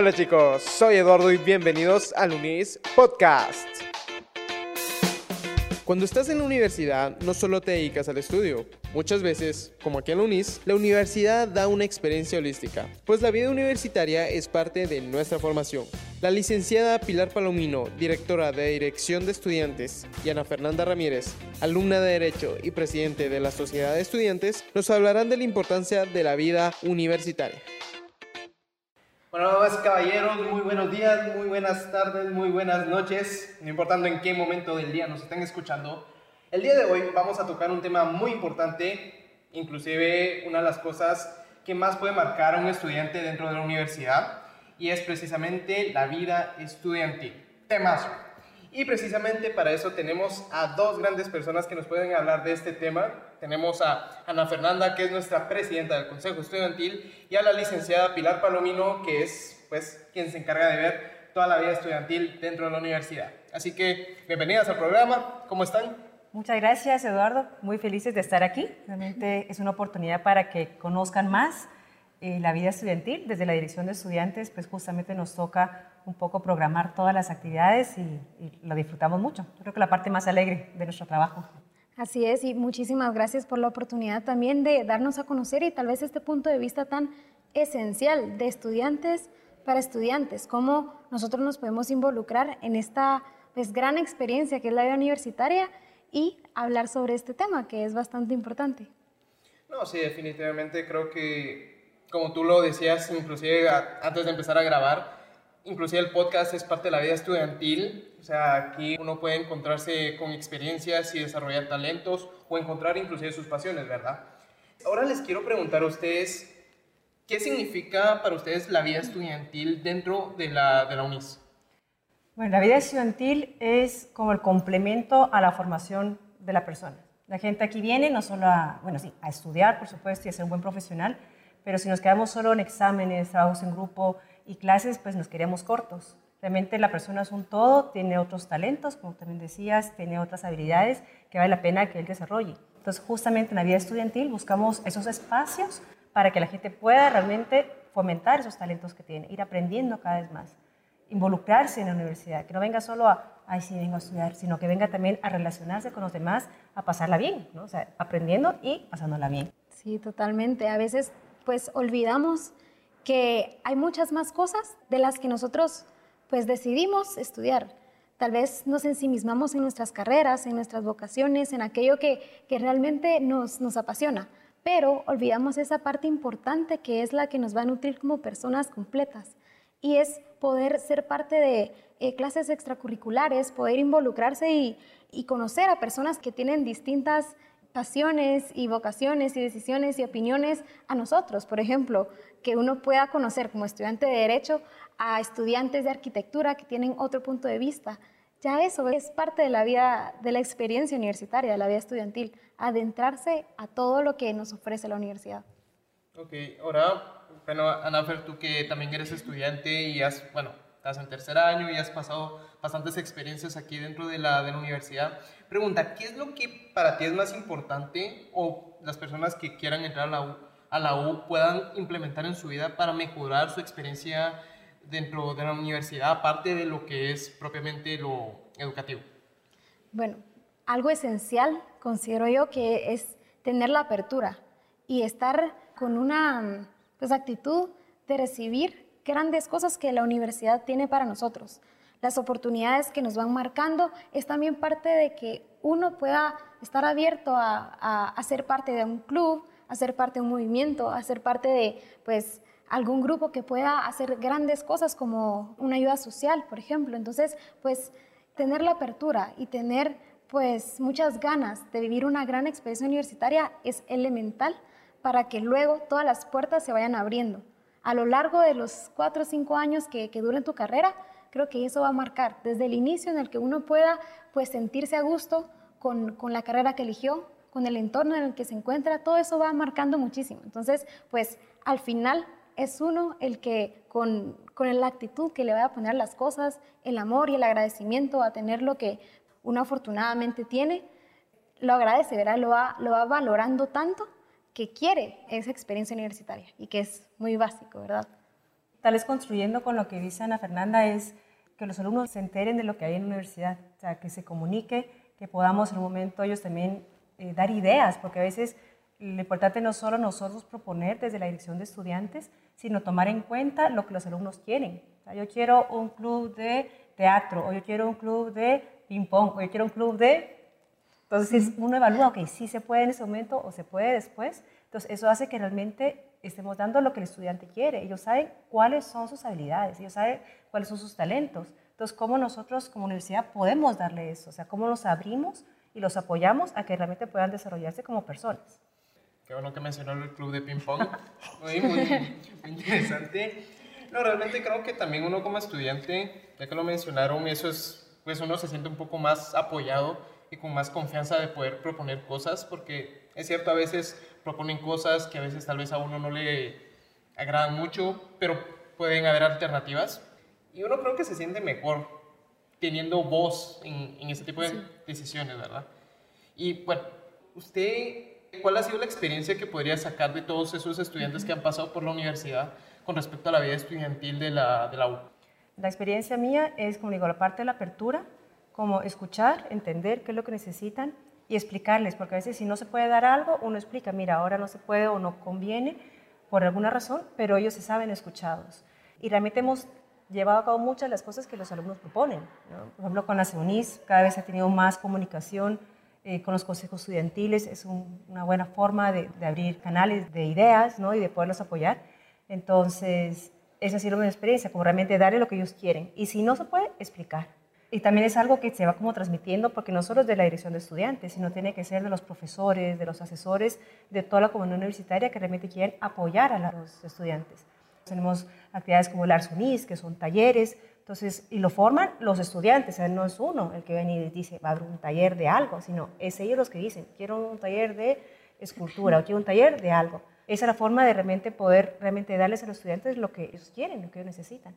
Hola chicos, soy Eduardo y bienvenidos al Unis Podcast. Cuando estás en la universidad, no solo te dedicas al estudio. Muchas veces, como aquí en la UNIS, la universidad da una experiencia holística, pues la vida universitaria es parte de nuestra formación. La licenciada Pilar Palomino, directora de Dirección de Estudiantes, y Ana Fernanda Ramírez, alumna de Derecho y presidente de la Sociedad de Estudiantes, nos hablarán de la importancia de la vida universitaria. Bueno, damas caballeros, muy buenos días, muy buenas tardes, muy buenas noches, no importando en qué momento del día nos estén escuchando. El día de hoy vamos a tocar un tema muy importante, inclusive una de las cosas que más puede marcar a un estudiante dentro de la universidad, y es precisamente la vida estudiantil. Temazo. Y precisamente para eso tenemos a dos grandes personas que nos pueden hablar de este tema. Tenemos a Ana Fernanda, que es nuestra presidenta del Consejo Estudiantil, y a la licenciada Pilar Palomino, que es pues quien se encarga de ver toda la vida estudiantil dentro de la universidad. Así que bienvenidas al programa. ¿Cómo están? Muchas gracias, Eduardo. Muy felices de estar aquí. Realmente es una oportunidad para que conozcan más eh, la vida estudiantil. Desde la Dirección de Estudiantes, pues justamente nos toca un poco programar todas las actividades y, lo disfrutamos mucho. Creo que la parte más alegre de nuestro trabajo. Así es, y muchísimas gracias por la oportunidad también de darnos a conocer y tal vez este punto de vista tan esencial de estudiantes para estudiantes, cómo nosotros nos podemos involucrar en esta pues, gran experiencia que es la vida universitaria y hablar sobre este tema que es bastante importante. No, sí, definitivamente creo que, como tú lo decías, inclusive antes de empezar a grabar, inclusive el podcast es parte de la vida estudiantil, o sea, aquí uno puede encontrarse con experiencias y desarrollar talentos o encontrar inclusive sus pasiones, ¿verdad? Ahora les quiero preguntar a ustedes, ¿qué significa para ustedes la vida estudiantil dentro de la, de la UNIS? Bueno, la vida estudiantil es como el complemento a la formación de la persona. La gente aquí viene no solo a, bueno, sí, a estudiar, por supuesto, y a ser un buen profesional, pero si nos quedamos solo en exámenes, trabajos en grupo, y clases pues nos queríamos cortos. Realmente la persona es un todo, tiene otros talentos, como también decías, tiene otras habilidades que vale la pena que él desarrolle. Entonces justamente en la vida estudiantil buscamos esos espacios para que la gente pueda realmente fomentar esos talentos que tiene, ir aprendiendo cada vez más, involucrarse en la universidad, que no venga solo a, ay, sí, vengo a estudiar, sino que venga también a relacionarse con los demás, a pasarla bien, ¿no? o sea, aprendiendo y pasándola bien. Sí, totalmente. A veces pues olvidamos que hay muchas más cosas de las que nosotros pues decidimos estudiar. Tal vez nos ensimismamos en nuestras carreras, en nuestras vocaciones, en aquello que, que realmente nos, nos apasiona, pero olvidamos esa parte importante que es la que nos va a nutrir como personas completas y es poder ser parte de eh, clases extracurriculares, poder involucrarse y, y conocer a personas que tienen distintas pasiones y vocaciones y decisiones y opiniones a nosotros. Por ejemplo, que uno pueda conocer como estudiante de Derecho a estudiantes de arquitectura que tienen otro punto de vista. Ya eso es parte de la vida, de la experiencia universitaria, de la vida estudiantil, adentrarse a todo lo que nos ofrece la universidad. Ok, ahora, bueno, Anafer, tú que también eres estudiante y has, bueno, estás en tercer año y has pasado bastantes experiencias aquí dentro de la, de la universidad. Pregunta, ¿qué es lo que para ti es más importante o las personas que quieran entrar a la U, a la U puedan implementar en su vida para mejorar su experiencia dentro de la universidad, aparte de lo que es propiamente lo educativo? Bueno, algo esencial considero yo que es tener la apertura y estar con una pues, actitud de recibir grandes cosas que la universidad tiene para nosotros. Las oportunidades que nos van marcando es también parte de que uno pueda estar abierto a, ser parte de un club, a ser parte de un movimiento, a ser parte de pues, algún grupo que pueda hacer grandes cosas como una ayuda social, por ejemplo. Entonces, pues tener la apertura y tener pues muchas ganas de vivir una gran experiencia universitaria es elemental para que luego todas las puertas se vayan abriendo a lo largo de los cuatro o cinco años que, que duren tu carrera, creo que eso va a marcar desde el inicio en el que uno pueda pues sentirse a gusto con, la carrera que eligió, con el entorno en el que se encuentra, todo eso va marcando muchísimo. Entonces, pues al final es uno el que con, la actitud que le va a poner las cosas, el amor y el agradecimiento a tener lo que uno afortunadamente tiene, lo agradece. Lo va, lo va valorando tanto que quiere esa experiencia universitaria y que es muy básico, ¿verdad? tal vez construyendo con lo que dice Ana Fernanda, es que los alumnos se enteren de lo que hay en la universidad, o que se comunique, que podamos en un momento ellos también eh, dar ideas, porque a veces lo importante no solo nosotros proponer desde la dirección de estudiantes, sino tomar en cuenta lo que los alumnos quieren. Yo quiero un club de teatro, o yo quiero un club de ping-pong, o yo quiero un club de... Entonces uno evalúa, ok, sí se puede en ese momento o se puede después. Entonces eso hace que realmente estemos dando lo que el estudiante quiere. Ellos saben cuáles son sus habilidades, ellos saben cuáles son sus talentos. Entonces, ¿cómo nosotros como universidad podemos darle eso? O sea, ¿cómo los abrimos y los apoyamos a que realmente puedan desarrollarse como personas? Qué bueno que mencionó el club de ping-pong. Muy, muy, interesante. No, realmente creo que también uno como estudiante, ya que lo mencionaron, eso es, pues uno se siente un poco más apoyado y con más confianza de poder proponer cosas, porque es cierto, a veces proponen cosas que a veces tal vez a uno no le agradan mucho, pero pueden haber alternativas. Y uno creo que se siente mejor teniendo voz en, en ese tipo de decisiones, ¿verdad? Y bueno, usted, ¿cuál ha sido la experiencia que podría sacar de todos esos estudiantes que han pasado por la universidad con respecto a la vida estudiantil de la, de la U? La experiencia mía es, como digo, la parte de la apertura, como escuchar, entender qué es lo que necesitan y explicarles, porque a veces si no se puede dar algo, uno explica, mira, ahora no se puede o no conviene por alguna razón, pero ellos se saben escuchados. Y realmente hemos llevado a cabo muchas de las cosas que los alumnos proponen. Por ejemplo, con la CEUNIS cada vez ha tenido más comunicación eh, con los consejos estudiantiles, es una buena forma de, de, abrir canales de ideas ¿no? y de poderlos apoyar. Entonces, esa ha sido mi experiencia, como realmente darle lo que ellos quieren. Y si no se puede, explicar y también es algo que se va como transmitiendo porque no solo es de la dirección de estudiantes, sino tiene que ser de los profesores, de los asesores, de toda la comunidad universitaria que realmente quieren apoyar a los estudiantes. Tenemos actividades como el Arsunis, que son talleres, entonces, y lo forman los estudiantes, o sea, no es uno el que viene y dice, va a haber un taller de algo, sino es ellos los que dicen, quiero un taller de escultura o quiero un taller de algo. Esa es la forma de realmente poder realmente darles a los estudiantes lo que ellos quieren, lo que ellos necesitan.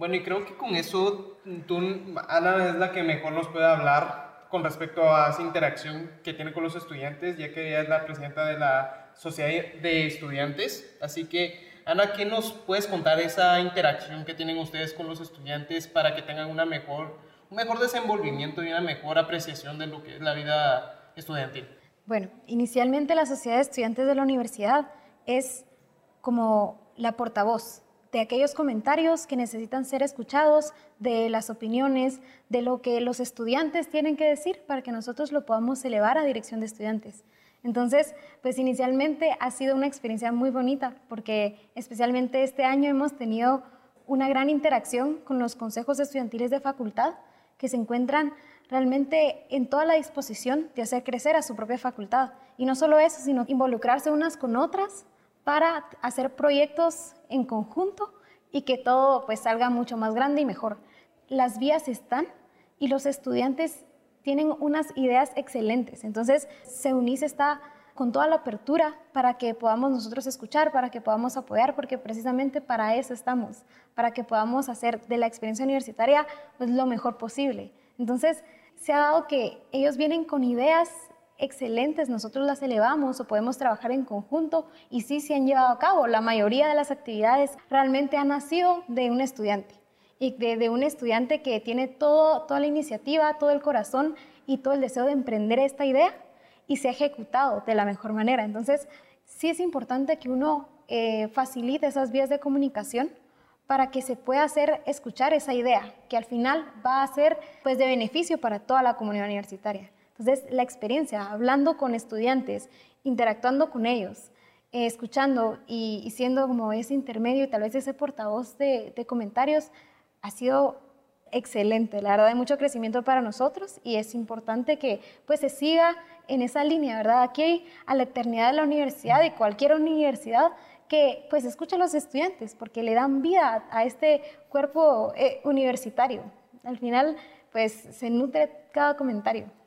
Bueno, y creo que con eso tú, Ana, es la que mejor nos puede hablar con respecto a esa interacción que tiene con los estudiantes, ya que ella es la presidenta de la Sociedad de Estudiantes. Así que, Ana, ¿qué nos puedes contar esa interacción que tienen ustedes con los estudiantes para que tengan una mejor, un mejor desenvolvimiento y una mejor apreciación de lo que es la vida estudiantil? Bueno, inicialmente la Sociedad de Estudiantes de la Universidad es como la portavoz de aquellos comentarios que necesitan ser escuchados, de las opiniones, de lo que los estudiantes tienen que decir para que nosotros lo podamos elevar a dirección de estudiantes. Entonces, pues inicialmente ha sido una experiencia muy bonita porque especialmente este año hemos tenido una gran interacción con los consejos estudiantiles de facultad que se encuentran realmente en toda la disposición de hacer crecer a su propia facultad. Y no solo eso, sino involucrarse unas con otras para hacer proyectos en conjunto y que todo pues salga mucho más grande y mejor. Las vías están y los estudiantes tienen unas ideas excelentes. Entonces, SEUNIS está con toda la apertura para que podamos nosotros escuchar, para que podamos apoyar, porque precisamente para eso estamos, para que podamos hacer de la experiencia universitaria pues, lo mejor posible. Entonces, se ha dado que ellos vienen con ideas excelentes, nosotros las elevamos o podemos trabajar en conjunto y sí se han llevado a cabo. La mayoría de las actividades realmente han nacido de un estudiante y de, un estudiante que tiene todo, toda la iniciativa, todo el corazón y todo el deseo de emprender esta idea y se ha ejecutado de la mejor manera. Entonces, sí es importante que uno eh, facilite esas vías de comunicación para que se pueda hacer escuchar esa idea, que al final va a ser pues, de beneficio para toda la comunidad universitaria. Entonces, la experiencia, hablando con estudiantes, interactuando con ellos, eh, escuchando y, siendo como ese intermedio y tal vez ese portavoz de, comentarios, ha sido excelente. La verdad, hay mucho crecimiento para nosotros y es importante que pues se siga en esa línea, ¿verdad? Aquí a la eternidad de la universidad y cualquier universidad que pues escuche a los estudiantes porque le dan vida a este cuerpo eh, universitario. Al final pues se nutre cada comentario.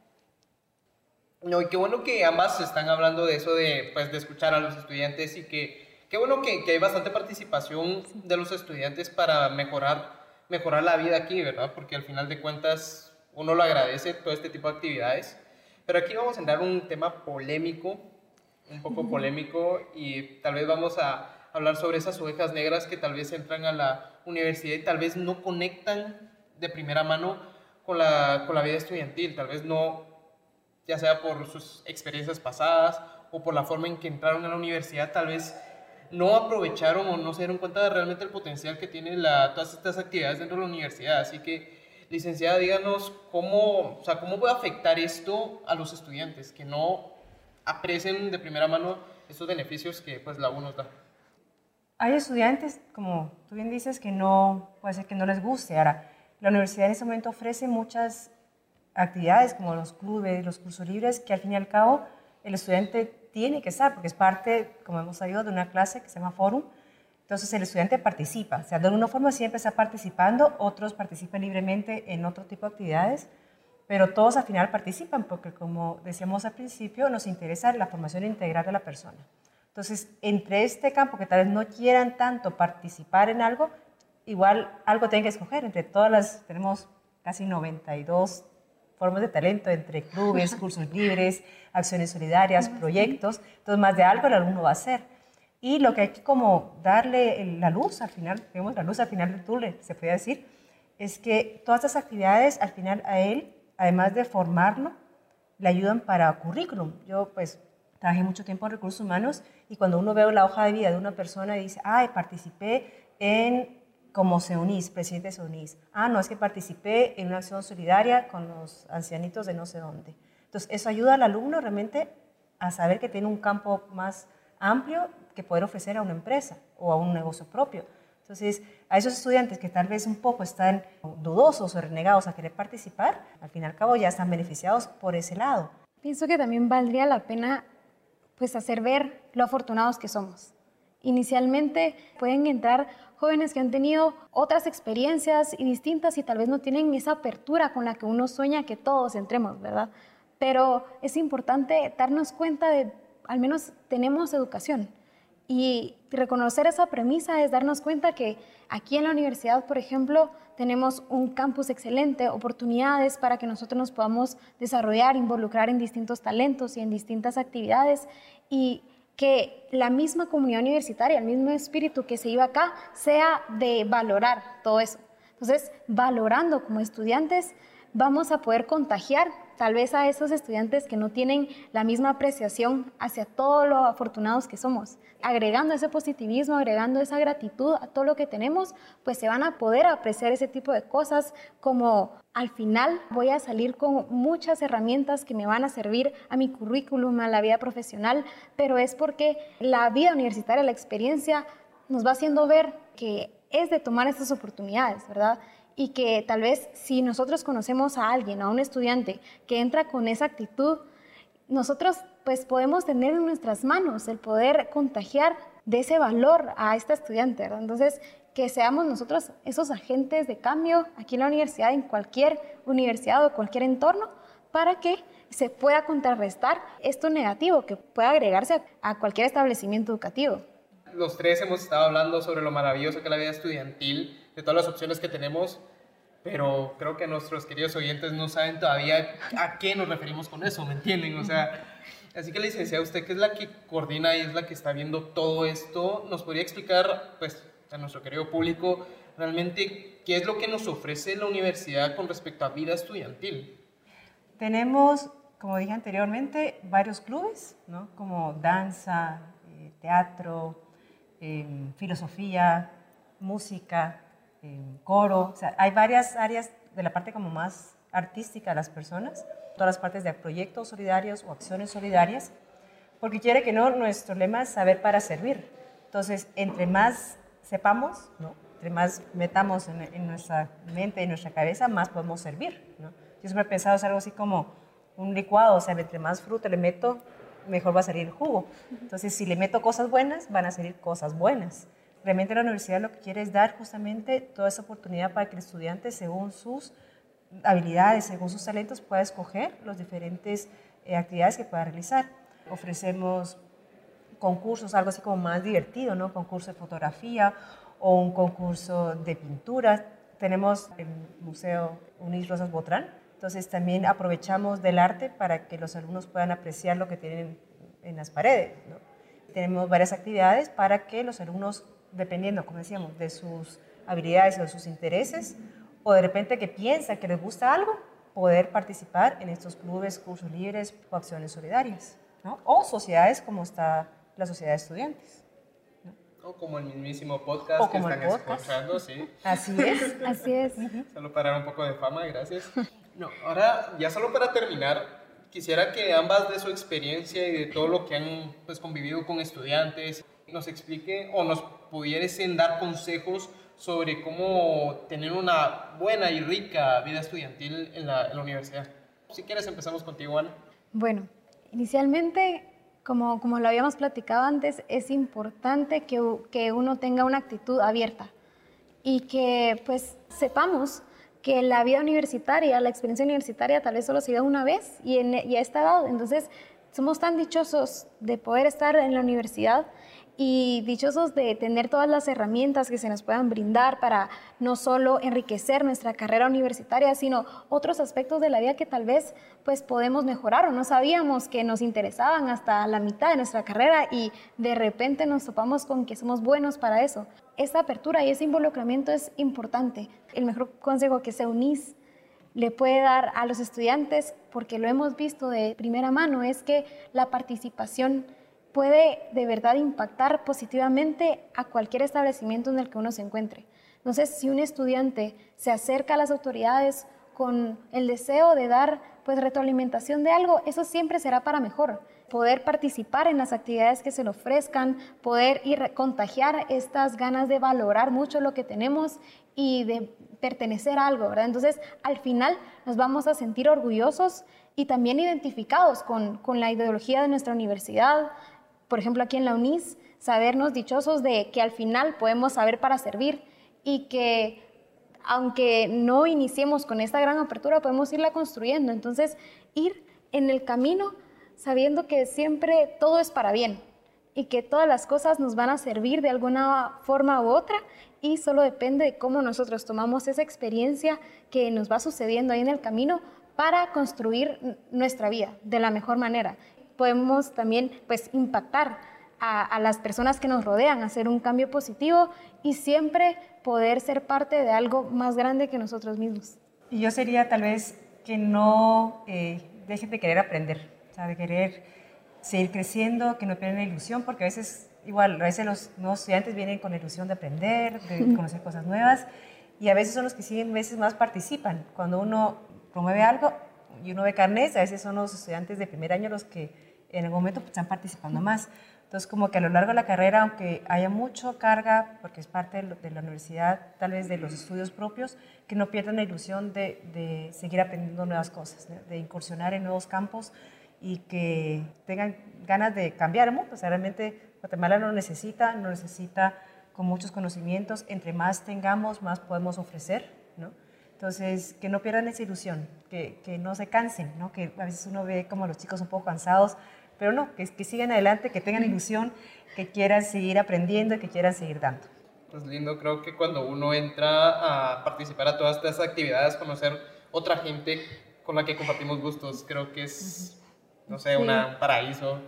No, y qué bueno que ambas están hablando de eso de, pues, de escuchar a los estudiantes y que qué bueno que, que hay bastante participación de los estudiantes para mejorar, mejorar la vida aquí, ¿verdad? Porque al final de cuentas uno lo agradece todo este tipo de actividades. Pero aquí vamos a entrar un tema polémico, un poco polémico y tal vez vamos a, hablar sobre esas ovejas negras que tal vez entran a la universidad y tal vez no conectan de primera mano con la, con la vida estudiantil, tal vez no, ya sea por sus experiencias pasadas o por la forma en que entraron a la universidad, tal vez no aprovecharon o no se dieron cuenta de realmente el potencial que tienen todas estas actividades dentro de la universidad. Así que, licenciada, díganos cómo, o sea, cómo puede afectar esto a los estudiantes que no aprecien de primera mano estos beneficios que pues, la UNO da. Hay estudiantes, como tú bien dices, que no, puede ser que no les guste. Ahora, la universidad en este momento ofrece muchas actividades como los clubes, los cursos libres, que al fin y al cabo el estudiante tiene que estar, porque es parte, como hemos sabido, de una clase que se llama Forum. Entonces el estudiante participa, o sea, de alguna forma siempre está participando, otros participan libremente en otro tipo de actividades, pero todos al final participan, porque como decíamos al principio, nos interesa la formación integral de la persona. Entonces, entre este campo que tal vez no quieran tanto participar en algo, igual algo tienen que escoger. Entre todas las, tenemos casi 92 formas de talento entre clubes, cursos libres, acciones solidarias, proyectos. Entonces, más de algo el alumno va a hacer. Y lo que hay que como darle la luz al final, digamos, la luz al final del túnel, se puede decir, es que todas estas actividades al final a él, además de formarlo, le ayudan para currículum. Yo pues trabajé mucho tiempo en recursos humanos y cuando uno ve la hoja de vida de una persona y dice, ay, participé en como unís, presidente de unís. Ah, no, es que participé en una acción solidaria con los ancianitos de no sé dónde. Entonces, eso ayuda al alumno realmente a saber que tiene un campo más amplio que poder ofrecer a una empresa o a un negocio propio. Entonces, a esos estudiantes que tal vez un poco están dudosos o renegados a querer participar, al fin y al cabo ya están beneficiados por ese lado. Pienso que también valdría la pena pues hacer ver lo afortunados que somos. Inicialmente pueden entrar jóvenes que han tenido otras experiencias y distintas y tal vez no tienen esa apertura con la que uno sueña que todos entremos, ¿verdad? Pero es importante darnos cuenta de, al menos tenemos educación. Y reconocer esa premisa es darnos cuenta que aquí en la universidad, por ejemplo, tenemos un campus excelente, oportunidades para que nosotros nos podamos desarrollar, involucrar en distintos talentos y en distintas actividades. Y que la misma comunidad universitaria, el mismo espíritu que se iba acá, sea de valorar todo eso. Entonces, valorando como estudiantes, vamos a poder contagiar tal vez a esos estudiantes que no tienen la misma apreciación hacia todo lo afortunados que somos. Agregando ese positivismo, agregando esa gratitud a todo lo que tenemos, pues se van a poder apreciar ese tipo de cosas como al final voy a salir con muchas herramientas que me van a servir a mi currículum, a la vida profesional, pero es porque la vida universitaria, la experiencia, nos va haciendo ver que es de tomar estas oportunidades, ¿verdad? Y que tal vez si nosotros conocemos a alguien, a un estudiante que entra con esa actitud, nosotros pues podemos tener en nuestras manos el poder contagiar de ese valor a este estudiante, Entonces, que seamos nosotros esos agentes de cambio aquí en la universidad, en cualquier universidad o cualquier entorno, para que se pueda contrarrestar esto negativo que pueda agregarse a cualquier establecimiento educativo. Los tres hemos estado hablando sobre lo maravilloso que es la vida estudiantil de todas las opciones que tenemos, pero creo que nuestros queridos oyentes no saben todavía a qué nos referimos con eso, ¿me entienden? O sea, así que licenciada, usted que es la que coordina y es la que está viendo todo esto, ¿nos podría explicar, pues, a nuestro querido público, realmente qué es lo que nos ofrece la universidad con respecto a vida estudiantil? Tenemos, como dije anteriormente, varios clubes, ¿no? Como danza, eh, teatro, eh, filosofía, música, coro, o sea, hay varias áreas de la parte como más artística de las personas, todas las partes de proyectos solidarios o acciones solidarias, porque quiere que no, nuestro lema es saber para servir. Entonces, entre más sepamos, ¿no? entre más metamos en, nuestra mente en nuestra cabeza, más podemos servir. ¿no? Yo siempre he pensado es algo así como un licuado, o sea, entre más fruta le meto, mejor va a salir el jugo. Entonces, si le meto cosas buenas, van a salir cosas buenas realmente la universidad lo que quiere es dar justamente toda esa oportunidad para que el estudiante, según sus habilidades, según sus talentos, pueda escoger las diferentes eh, actividades que pueda realizar. Ofrecemos concursos, algo así como más divertido, ¿no? Concurso de fotografía o un concurso de pintura. Tenemos el Museo Unis Rosas Botrán, entonces también aprovechamos del arte para que los alumnos puedan apreciar lo que tienen en las paredes, ¿no? tenemos varias actividades para que los alumnos, dependiendo, como decíamos, de sus habilidades o de sus intereses, o de repente que piensa que les gusta algo, poder participar en estos clubes, cursos libres o acciones solidarias, ¿no? o sociedades como está la sociedad de estudiantes. O como el mismísimo podcast que están escuchando, sí. Así es. Así es. Solo para dar un poco de fama, gracias. No, ahora, ya solo para terminar, quisiera que ambas de su experiencia y de todo lo que han pues, convivido con estudiantes, nos explique o nos pudiesen dar consejos sobre cómo tener una buena y rica vida estudiantil en la, en la universidad. Si quieres, empezamos contigo, Ana. Bueno, inicialmente como, como lo habíamos platicado antes, es importante que, que, uno tenga una actitud abierta y que pues sepamos que la vida universitaria, la experiencia universitaria tal vez solo se da una vez y, en, y a esta edad. Entonces, somos tan dichosos de poder estar en la universidad y dichosos de tener todas las herramientas que se nos puedan brindar para no solo enriquecer nuestra carrera universitaria, sino otros aspectos de la vida que tal vez pues podemos mejorar o no sabíamos que nos interesaban hasta la mitad de nuestra carrera y de repente nos topamos con que somos buenos para eso. Esta apertura y ese involucramiento es importante. El mejor consejo que se unís le puede dar a los estudiantes, porque lo hemos visto de primera mano, es que la participación puede de verdad impactar positivamente a cualquier establecimiento en el que uno se encuentre. Entonces, si un estudiante se acerca a las autoridades con el deseo de dar pues retroalimentación de algo, eso siempre será para mejor. Poder participar en las actividades que se le ofrezcan, poder ir contagiar estas ganas de valorar mucho lo que tenemos y de pertenecer a algo, ¿verdad? Entonces, al final nos vamos a sentir orgullosos y también identificados con, con la ideología de nuestra universidad, por ejemplo, aquí en la UNIS, sabernos dichosos de que al final podemos saber para servir y que aunque no iniciemos con esta gran apertura, podemos irla construyendo. Entonces, ir en el camino sabiendo que siempre todo es para bien y que todas las cosas nos van a servir de alguna forma u otra y solo depende de cómo nosotros tomamos esa experiencia que nos va sucediendo ahí en el camino para construir nuestra vida de la mejor manera podemos también pues impactar a, las personas que nos rodean, hacer un cambio positivo y siempre poder ser parte de algo más grande que nosotros mismos. Y yo sería tal vez que no eh, dejen de querer aprender, o sea, de querer seguir creciendo, que no pierdan la ilusión, porque a veces, igual, a veces los nuevos estudiantes vienen con la ilusión de aprender, de conocer cosas nuevas, y a veces son los que siguen veces más participan. Cuando uno promueve algo, y uno ve carnes, a veces son los estudiantes de primer año los que en el momento pues, están participando más. Entonces, como que a lo largo de la carrera, aunque haya mucha carga, porque es parte de, la universidad, tal vez de los estudios propios, que no pierdan la ilusión de, de seguir aprendiendo nuevas cosas, de, incursionar en nuevos campos y que tengan ganas de cambiar el mundo. O sea, realmente Guatemala no necesita, no necesita con muchos conocimientos. Entre más tengamos, más podemos ofrecer, ¿no? Entonces, que no pierdan esa ilusión, que, que, no se cansen, ¿no? que a veces uno ve como los chicos un poco cansados, pero no, que, que sigan adelante, que tengan ilusión, que quieran seguir aprendiendo, que quieran seguir dando. Pues lindo, creo que cuando uno entra a participar a todas estas actividades, conocer otra gente con la que compartimos gustos, creo que es, no sé, un paraíso,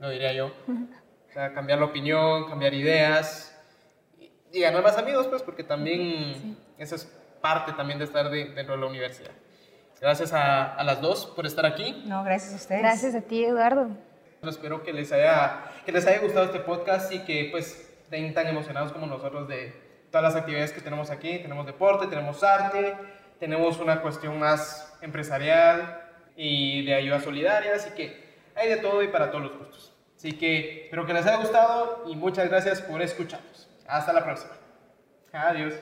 lo diría yo. O sea, cambiar la opinión, cambiar ideas y, y ganar más amigos, pues, porque también eso es parte también de estar dentro de la universidad. Gracias a, a, las dos por estar aquí. No, gracias a ustedes. Gracias a ti, Eduardo. Espero que les haya, que les haya gustado este podcast y que pues estén tan emocionados como nosotros de todas las actividades que tenemos aquí. Tenemos deporte, tenemos arte, tenemos una cuestión más empresarial y de ayuda solidaria, así que hay de todo y para todos los gustos. Así que espero que les haya gustado y muchas gracias por escucharnos. Hasta la próxima. Adiós.